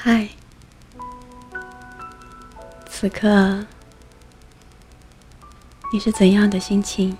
嗨，此刻你是怎样的心情？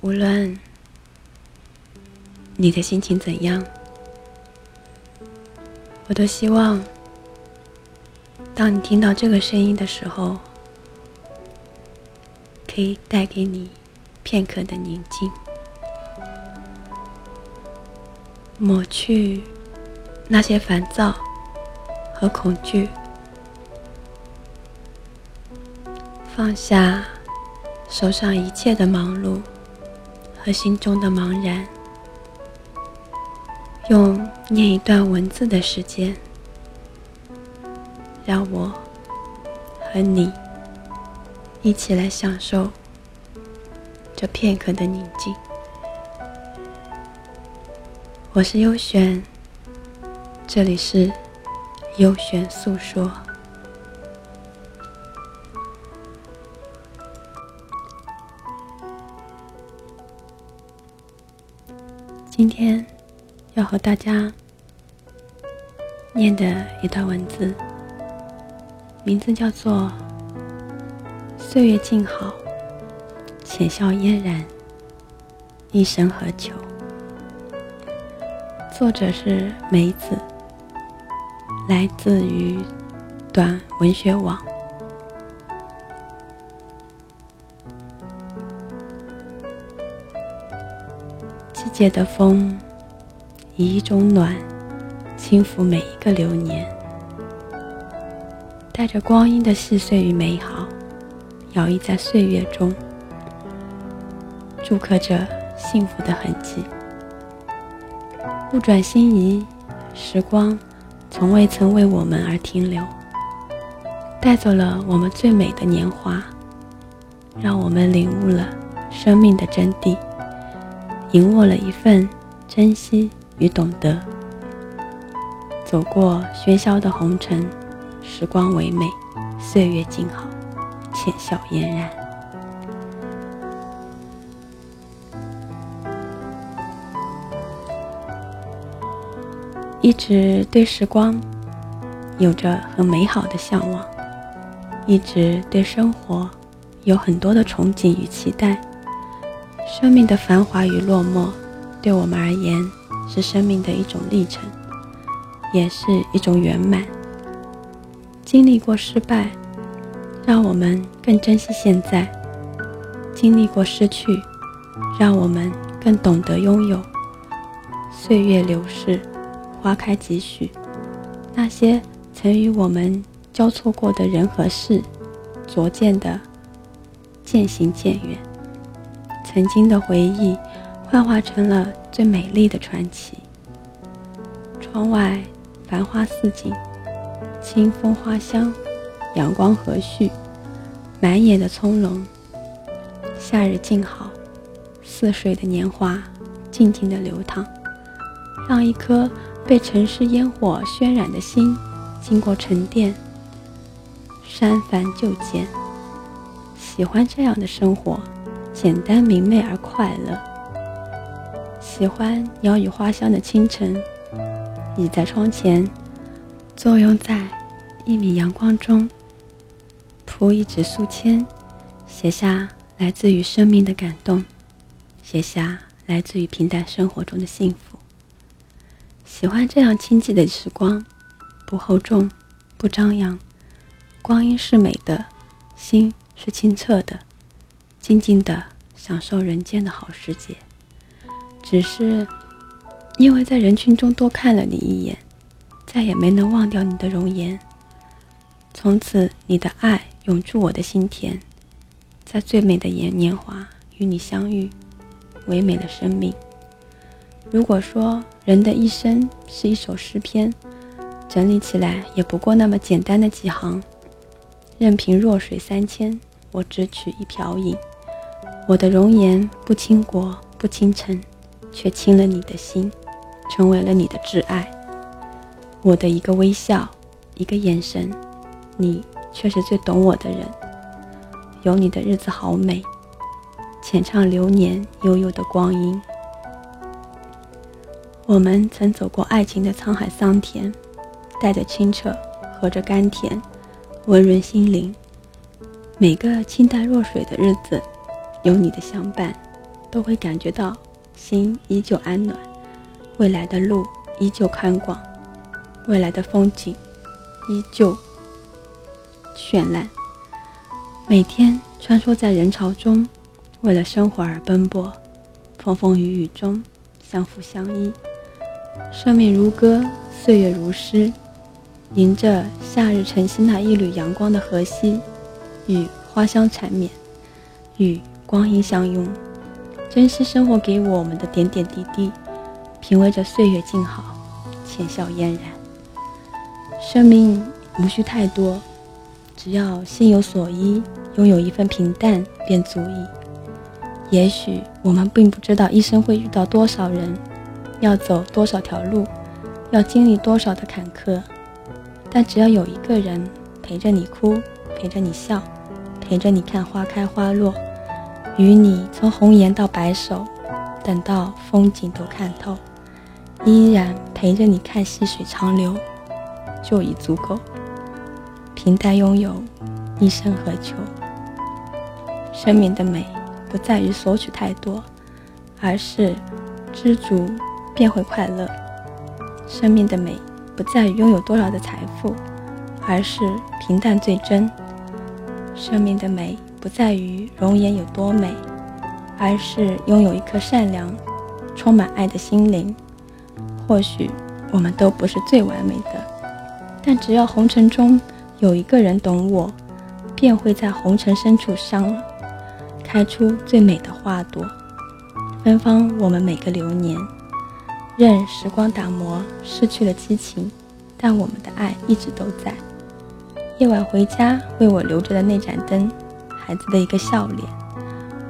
无论你的心情怎样，我都希望，当你听到这个声音的时候，可以带给你片刻的宁静。抹去那些烦躁和恐惧，放下手上一切的忙碌和心中的茫然，用念一段文字的时间，让我和你一起来享受这片刻的宁静。我是优璇，这里是优璇诉说。今天要和大家念的一段文字，名字叫做《岁月静好，浅笑嫣然，一生何求》。作者是梅子，来自于短文学网。季节的风，以一种暖，轻抚每一个流年，带着光阴的细碎与美好，摇曳在岁月中，铸刻着幸福的痕迹。不转心移，时光从未曾为我们而停留，带走了我们最美的年华，让我们领悟了生命的真谛，赢握了一份珍惜与懂得。走过喧嚣的红尘，时光唯美，岁月静好，浅笑嫣然。一直对时光有着很美好的向往，一直对生活有很多的憧憬与期待。生命的繁华与落寞，对我们而言是生命的一种历程，也是一种圆满。经历过失败，让我们更珍惜现在；经历过失去，让我们更懂得拥有。岁月流逝。花开几许，那些曾与我们交错过的人和事，逐渐的渐行渐远。曾经的回忆，幻化成了最美丽的传奇。窗外繁花似锦，清风花香，阳光和煦，满眼的从容。夏日静好，似水的年华静静的流淌，让一颗。被城市烟火渲染的心，经过沉淀，删繁就简。喜欢这样的生活，简单明媚而快乐。喜欢鸟语花香的清晨，倚在窗前，坐拥在一米阳光中，铺一纸素笺，写下来自于生命的感动，写下来自于平淡生活中的幸福。喜欢这样清寂的时光，不厚重，不张扬，光阴是美的，心是清澈的，静静的享受人间的好世界。只是因为在人群中多看了你一眼，再也没能忘掉你的容颜。从此，你的爱永驻我的心田，在最美的年年华与你相遇，唯美的生命。如果说人的一生是一首诗篇，整理起来也不过那么简单的几行。任凭弱水三千，我只取一瓢饮。我的容颜不倾国不倾城，却倾了你的心，成为了你的挚爱。我的一个微笑，一个眼神，你却是最懂我的人。有你的日子好美，浅唱流年悠悠的光阴。我们曾走过爱情的沧海桑田，带着清澈，喝着甘甜，温润心灵。每个清淡若水的日子，有你的相伴，都会感觉到心依旧安暖。未来的路依旧宽广，未来的风景依旧绚烂。每天穿梭在人潮中，为了生活而奔波，风风雨雨中相扶相依。生命如歌，岁月如诗，迎着夏日晨曦那一缕阳光的河西。与花香缠绵，与光阴相拥，珍惜生活给我们的点点滴滴，品味着岁月静好，浅笑嫣然。生命无需太多，只要心有所依，拥有一份平淡便足矣。也许我们并不知道一生会遇到多少人，要走多少条路，要经历多少的坎坷，但只要有一个人陪着你哭。陪着你笑，陪着你看花开花落，与你从红颜到白首，等到风景都看透，依然陪着你看细水长流，就已足够。平淡拥有，一生何求？生命的美不在于索取太多，而是知足便会快乐。生命的美不在于拥有多少的财富，而是平淡最真。生命的美不在于容颜有多美，而是拥有一颗善良、充满爱的心灵。或许我们都不是最完美的，但只要红尘中有一个人懂我，便会在红尘深处上开出最美的花朵，芬芳我们每个流年。任时光打磨，失去了激情，但我们的爱一直都在。夜晚回家，为我留着的那盏灯，孩子的一个笑脸，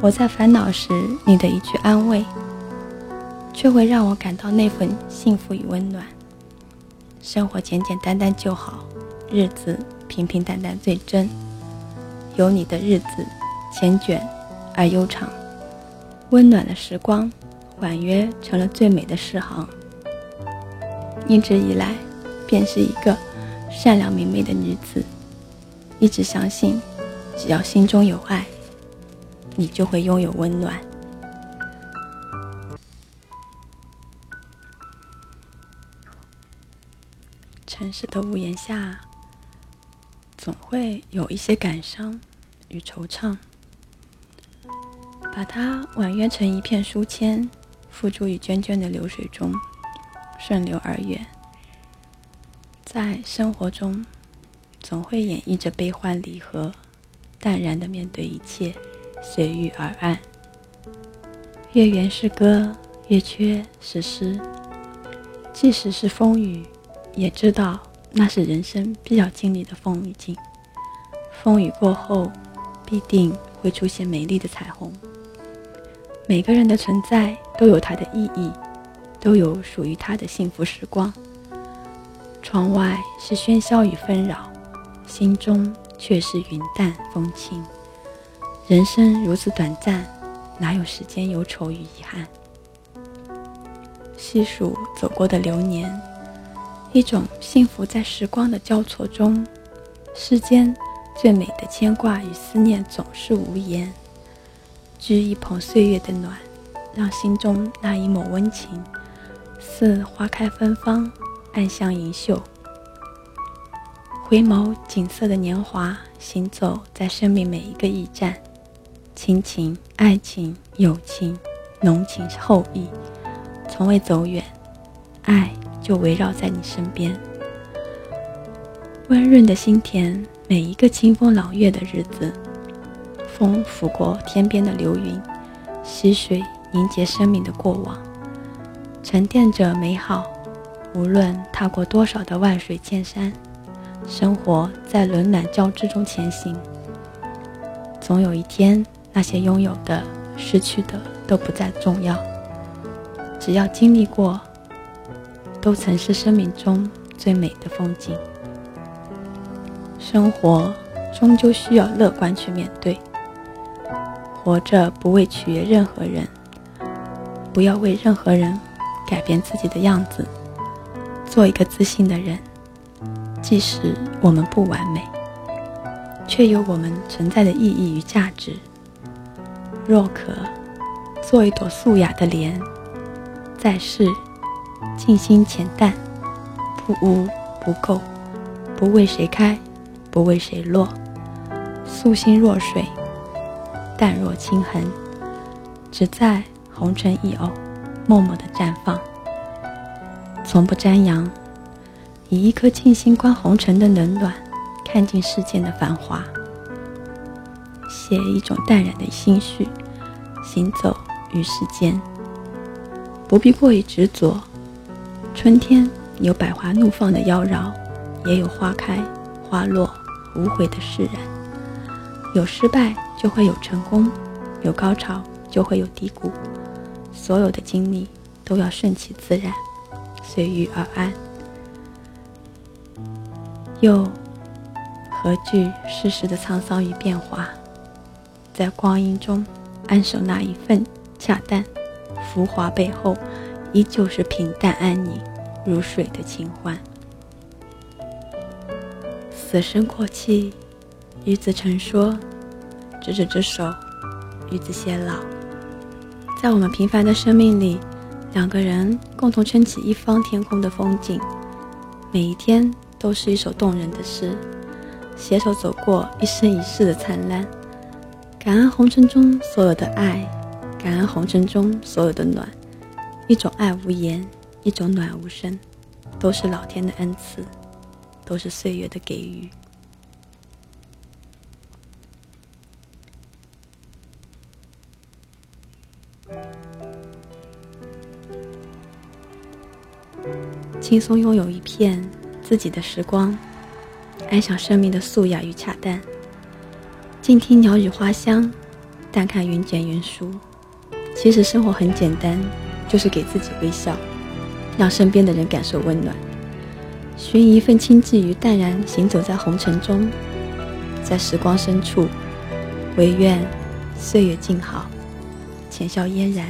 我在烦恼时你的一句安慰，却会让我感到那份幸福与温暖。生活简简单单就好，日子平平淡淡最真。有你的日子，缱绻而悠长，温暖的时光，婉约成了最美的诗行。一直以来，便是一个。善良明媚的女子，一直相信，只要心中有爱，你就会拥有温暖。城市的屋檐下，总会有一些感伤与惆怅，把它婉约成一片书签，付诸于涓涓的流水中，顺流而远。在生活中，总会演绎着悲欢离合，淡然的面对一切，随遇而安。月圆是歌，月缺是诗。即使是风雨，也知道那是人生必要经历的风雨境。风雨过后，必定会出现美丽的彩虹。每个人的存在都有它的意义，都有属于它的幸福时光。窗外是喧嚣与纷扰，心中却是云淡风轻。人生如此短暂，哪有时间忧愁与遗憾？细数走过的流年，一种幸福在时光的交错中。世间最美的牵挂与思念总是无言。掬一捧岁月的暖，让心中那一抹温情，似花开芬芳。暗香盈袖，回眸锦瑟的年华，行走在生命每一个驿站，亲情、爱情、友情、浓情厚谊，从未走远，爱就围绕在你身边。温润的心田，每一个清风朗月的日子，风拂过天边的流云，溪水凝结生命的过往，沉淀着美好。无论踏过多少的万水千山，生活在冷暖交织中前行。总有一天，那些拥有的、失去的都不再重要。只要经历过，都曾是生命中最美的风景。生活终究需要乐观去面对。活着不为取悦任何人，不要为任何人。改变自己的样子，做一个自信的人。即使我们不完美，却有我们存在的意义与价值。若可做一朵素雅的莲，在世静心浅淡，不污不垢，不为谁开，不为谁落，素心若水，淡若清痕，只在红尘一偶，默默的绽放，从不张扬。以一颗静心观红尘的冷暖，看尽世间的繁华，写一种淡然的心绪，行走于世间，不必过于执着。春天有百花怒放的妖娆，也有花开花落无悔的释然。有失败就会有成功，有高潮就会有低谷。所有的经历都要顺其自然，随遇而安。又何惧世事的沧桑与变化？在光阴中安守那一份恰淡，浮华背后依旧是平淡安宁如水的清欢。死生过气，与子成说，执子之手，与子偕老。在我们平凡的生命里，两个人共同撑起一方天空的风景，每一天。都是一首动人的诗，携手走过一生一世的灿烂。感恩红尘中所有的爱，感恩红尘中所有的暖。一种爱无言，一种暖无声，都是老天的恩赐，都是岁月的给予。轻松拥有一片。自己的时光，安享生命的素雅与恰淡，静听鸟语花香，淡看云卷云舒。其实生活很简单，就是给自己微笑，让身边的人感受温暖，寻一份清寂与淡然，行走在红尘中，在时光深处，唯愿岁月静好，浅笑嫣然，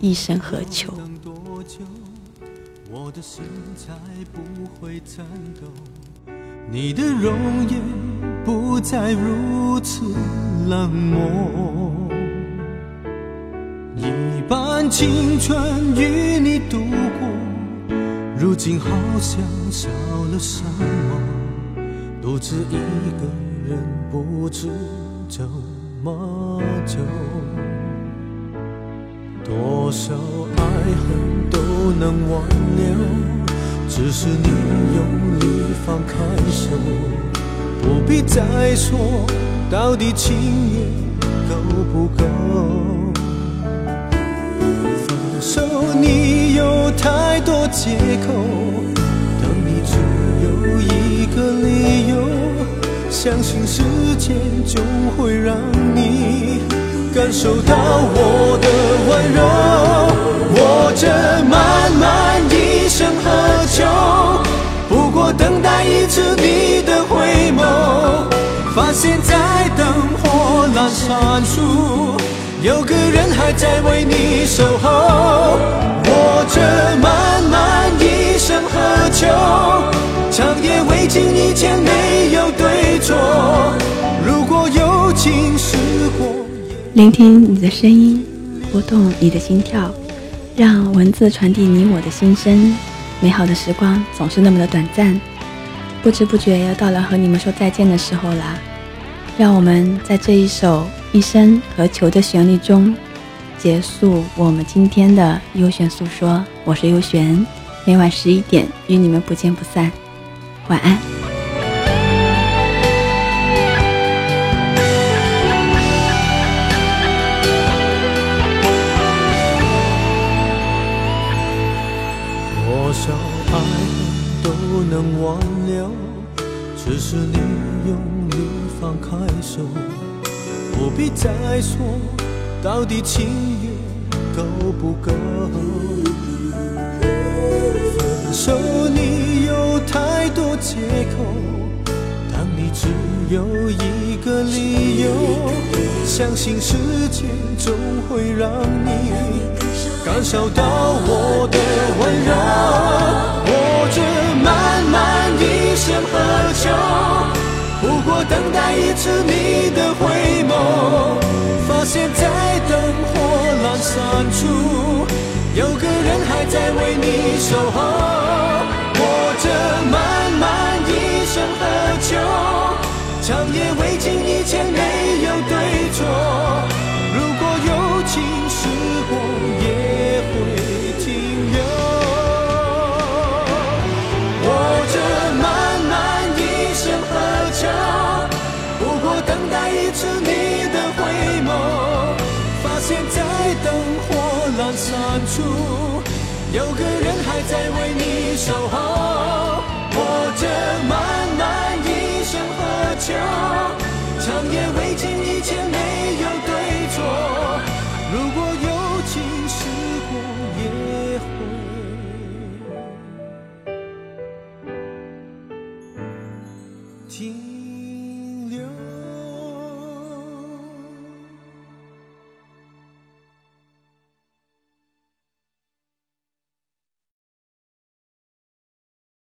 一生何求？我的心才不会颤抖，你的容颜不再如此冷漠。一半青春与你度过，如今好像少了什么，独自一个人不知怎么走。多少爱恨都能挽留，只是你用力放开手，不必再说到底情缘够不够。分手你有太多借口，当你只有一个理由，相信时间总会让你。感受到我的温柔，我这漫漫一生何求？不过等待一次你的回眸，发现在灯火阑珊处，有个人还在为你守候。我这漫漫一生何求？长夜未尽，一切聆听你的声音，拨动你的心跳，让文字传递你我的心声。美好的时光总是那么的短暂，不知不觉要到了和你们说再见的时候啦。让我们在这一首《一生何求》的旋律中，结束我们今天的优选诉说。我是优璇，每晚十一点与你们不见不散。晚安。再说到底情缘够不够分手你有太多借口当你只有一个理由相信时间总会让你感受到我的温柔我这漫漫一生何求不过等待一次你的回现在灯火阑珊处有个人还在为你守候。有个人还在为你守候。